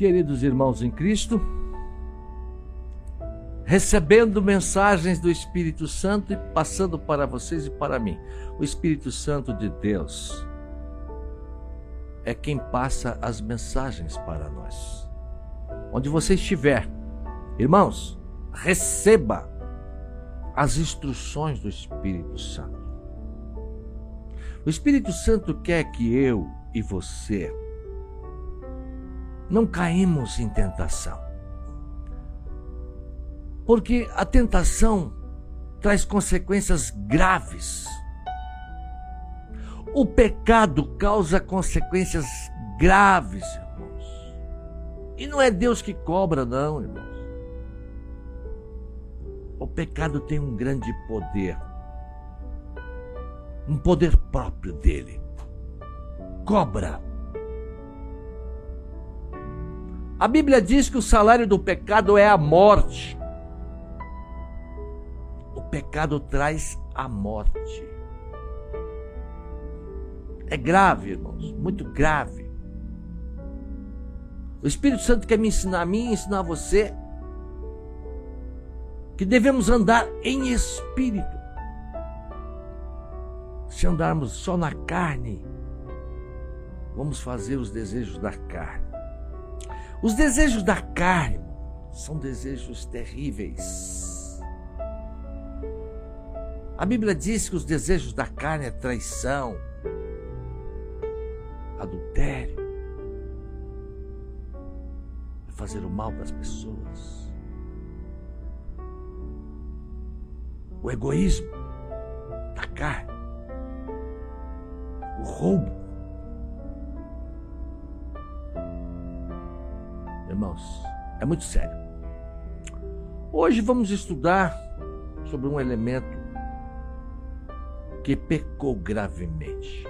Queridos irmãos em Cristo, recebendo mensagens do Espírito Santo e passando para vocês e para mim. O Espírito Santo de Deus é quem passa as mensagens para nós. Onde você estiver, irmãos, receba as instruções do Espírito Santo. O Espírito Santo quer que eu e você não caímos em tentação. Porque a tentação traz consequências graves. O pecado causa consequências graves, irmãos. E não é Deus que cobra, não, irmãos. O pecado tem um grande poder um poder próprio dele. Cobra. A Bíblia diz que o salário do pecado é a morte. O pecado traz a morte. É grave, irmãos, muito grave. O Espírito Santo quer me ensinar a mim ensinar a você que devemos andar em espírito se andarmos só na carne, vamos fazer os desejos da carne. Os desejos da carne são desejos terríveis. A Bíblia diz que os desejos da carne é traição, adultério, é fazer o mal para as pessoas, o egoísmo da carne o roubo. É muito sério. Hoje vamos estudar sobre um elemento que pecou gravemente,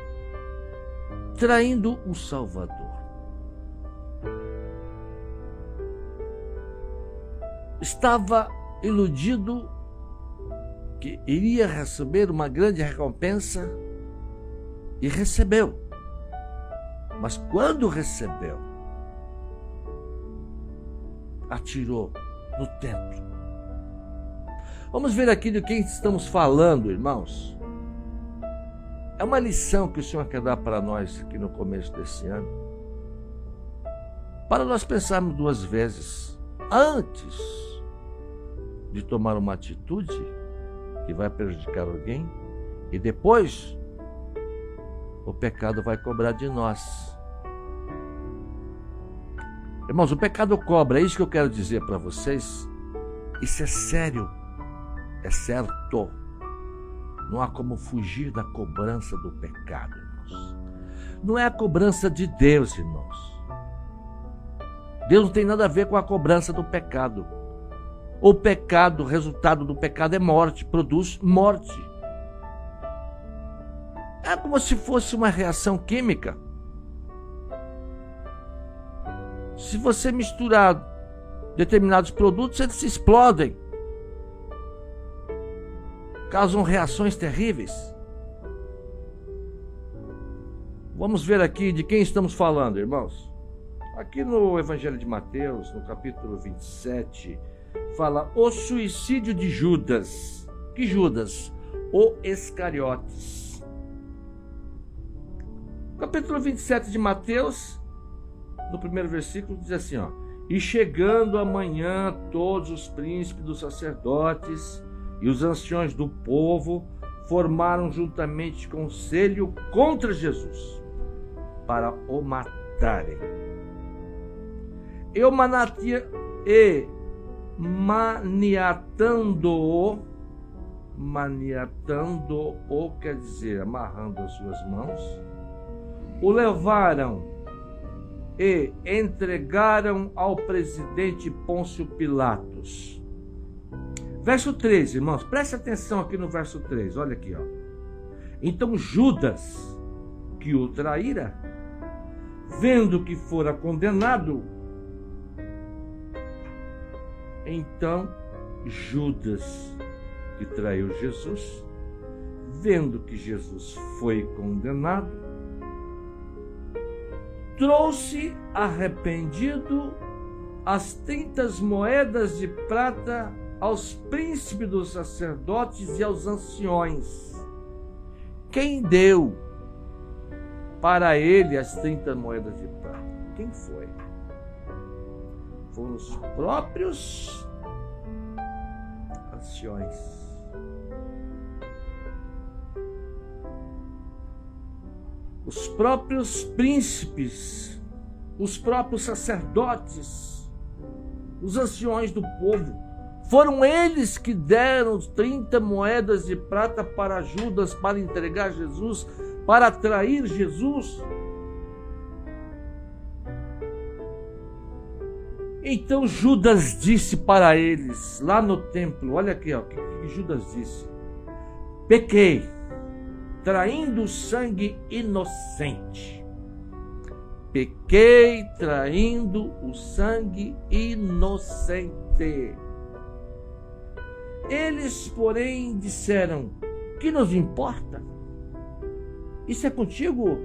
traindo o Salvador. Estava iludido que iria receber uma grande recompensa e recebeu. Mas quando recebeu, atirou no templo. Vamos ver aqui de quem estamos falando, irmãos. É uma lição que o Senhor quer dar para nós aqui no começo desse ano. Para nós pensarmos duas vezes antes de tomar uma atitude que vai prejudicar alguém e depois o pecado vai cobrar de nós. Irmãos, o pecado cobra, é isso que eu quero dizer para vocês. Isso é sério, é certo. Não há como fugir da cobrança do pecado, irmãos. Não é a cobrança de Deus, irmãos. Deus não tem nada a ver com a cobrança do pecado. O pecado, o resultado do pecado é morte, produz morte. É como se fosse uma reação química. Se você misturar determinados produtos, eles se explodem. Causam reações terríveis. Vamos ver aqui de quem estamos falando, irmãos. Aqui no Evangelho de Mateus, no capítulo 27, fala o suicídio de Judas. Que Judas? O Iscariotes Capítulo 27 de Mateus, no primeiro versículo, diz assim: ó, E chegando amanhã, todos os príncipes dos sacerdotes e os anciões do povo formaram juntamente conselho contra Jesus para o matarem. Eu manatia e maniatando-o, maniatando-o quer dizer amarrando as suas mãos o levaram e entregaram ao presidente Pôncio Pilatos. Verso 13, irmãos, preste atenção aqui no verso 3, olha aqui, ó. Então Judas, que o traíra, vendo que fora condenado, então Judas, que traiu Jesus, vendo que Jesus foi condenado, trouxe arrependido as trinta moedas de prata aos príncipes dos sacerdotes e aos anciões. Quem deu para ele as trinta moedas de prata? Quem foi? Foram os próprios anciões. Os próprios príncipes, os próprios sacerdotes, os anciões do povo. Foram eles que deram 30 moedas de prata para Judas para entregar Jesus, para atrair Jesus. Então Judas disse para eles, lá no templo, olha aqui, o que Judas disse: Pequei, traindo sangue inocente pequei traindo o sangue inocente. Eles, porém, disseram: Que nos importa? Isso é contigo?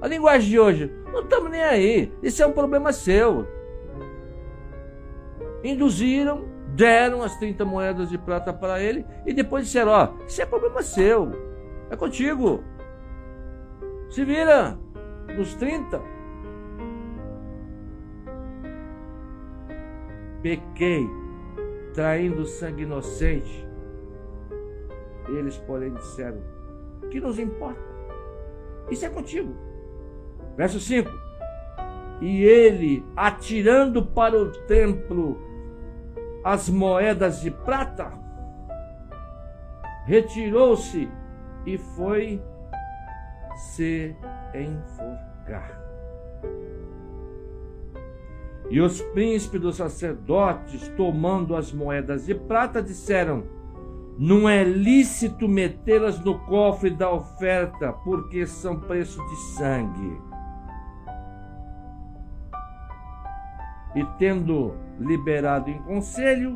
A linguagem de hoje, não estamos nem aí. Isso é um problema seu. Induziram, deram as 30 moedas de prata para ele e depois disseram: Ó, isso é problema seu. É contigo. Se vira nos 30. Pequei, traindo sangue inocente. Eles, porém, disseram: Que nos importa? Isso é contigo. Verso 5: E ele, atirando para o templo as moedas de prata, retirou-se e foi se enforcar. E os príncipes dos sacerdotes, tomando as moedas de prata, disseram: Não é lícito metê-las no cofre da oferta, porque são preço de sangue. E tendo liberado em conselho,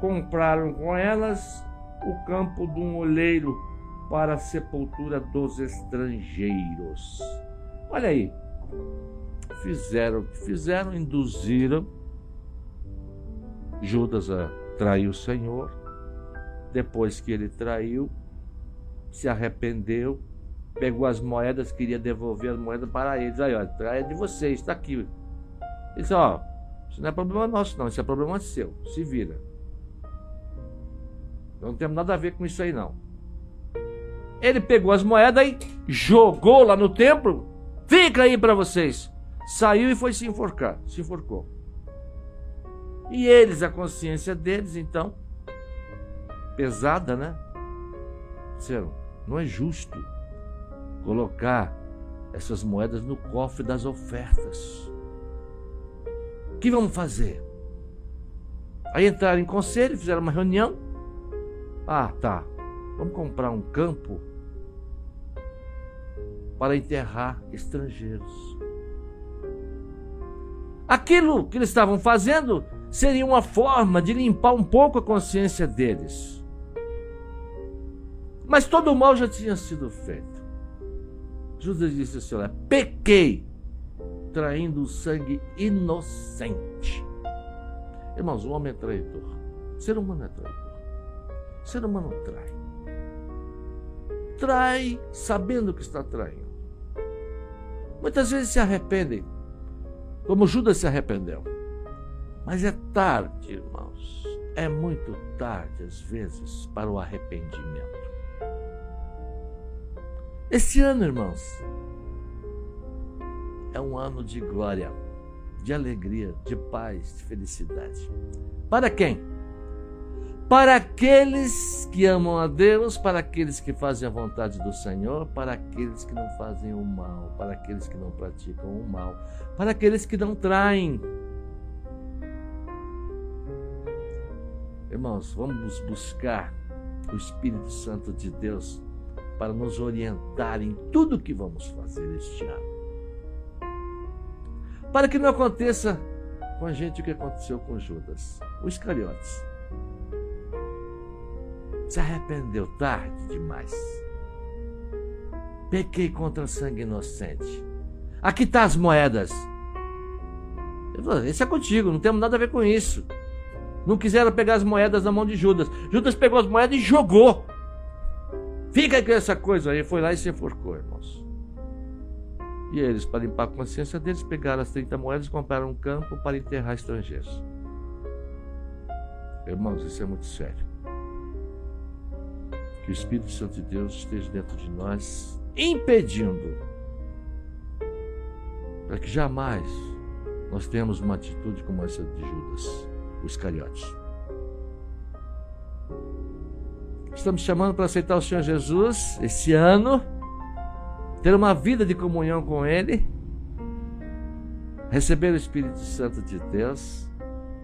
compraram com elas o campo de um olheiro para a sepultura dos estrangeiros. Olha aí, fizeram o que fizeram, induziram Judas a trair o Senhor. Depois que ele traiu, se arrependeu, pegou as moedas, queria devolver as moedas para eles. Aí, ó, traia de vocês, está aqui. Ele disse, ó, isso não é problema nosso, não, isso é problema seu. Se vira. Não temos nada a ver com isso aí, não. Ele pegou as moedas e jogou lá no templo. Fica aí para vocês. Saiu e foi se enforcar. Se enforcou. E eles, a consciência deles, então, pesada, né? Disseram: não é justo colocar essas moedas no cofre das ofertas. O que vamos fazer? Aí entraram em conselho, fizeram uma reunião. Ah, tá. Vamos comprar um campo para enterrar estrangeiros. Aquilo que eles estavam fazendo seria uma forma de limpar um pouco a consciência deles. Mas todo o mal já tinha sido feito. Judas disse assim: Olha, pequei, traindo sangue inocente. Irmãos, o homem é traidor. O ser humano é traidor. O ser humano trai. Trai sabendo que está traindo. Muitas vezes se arrependem, como Judas se arrependeu. Mas é tarde, irmãos. É muito tarde, às vezes, para o arrependimento. Esse ano, irmãos, é um ano de glória, de alegria, de paz, de felicidade. Para quem? para aqueles que amam a Deus, para aqueles que fazem a vontade do Senhor, para aqueles que não fazem o mal, para aqueles que não praticam o mal, para aqueles que não traem. Irmãos, vamos buscar o Espírito Santo de Deus para nos orientar em tudo que vamos fazer este ano. Para que não aconteça com a gente o que aconteceu com Judas, os Iscariotes se arrependeu tarde demais. Pequei contra sangue inocente. Aqui tá as moedas. Esse é contigo, não temos nada a ver com isso. Não quiseram pegar as moedas na mão de Judas. Judas pegou as moedas e jogou. Fica com essa coisa aí. Foi lá e se enforcou, irmãos. E eles, para limpar a consciência deles, pegaram as 30 moedas e compraram um campo para enterrar estrangeiros. Irmãos, isso é muito sério. Que o Espírito Santo de Deus esteja dentro de nós, impedindo para que jamais nós tenhamos uma atitude como essa de Judas, o Iscariotes. Estamos chamando para aceitar o Senhor Jesus esse ano, ter uma vida de comunhão com Ele, receber o Espírito Santo de Deus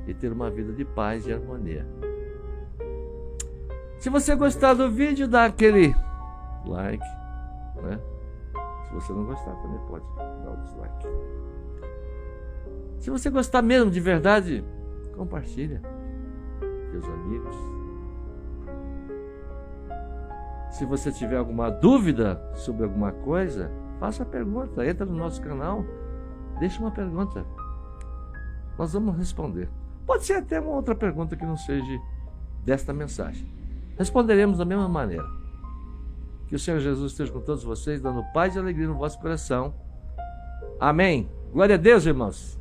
e ter uma vida de paz e harmonia. Se você gostar do vídeo, dá aquele like, né? Se você não gostar, também pode dar o dislike. Se você gostar mesmo de verdade, compartilha com seus amigos. Se você tiver alguma dúvida sobre alguma coisa, faça a pergunta, entra no nosso canal, deixa uma pergunta. Nós vamos responder. Pode ser até uma outra pergunta que não seja desta mensagem. Responderemos da mesma maneira. Que o Senhor Jesus esteja com todos vocês, dando paz e alegria no vosso coração. Amém. Glória a Deus, irmãos.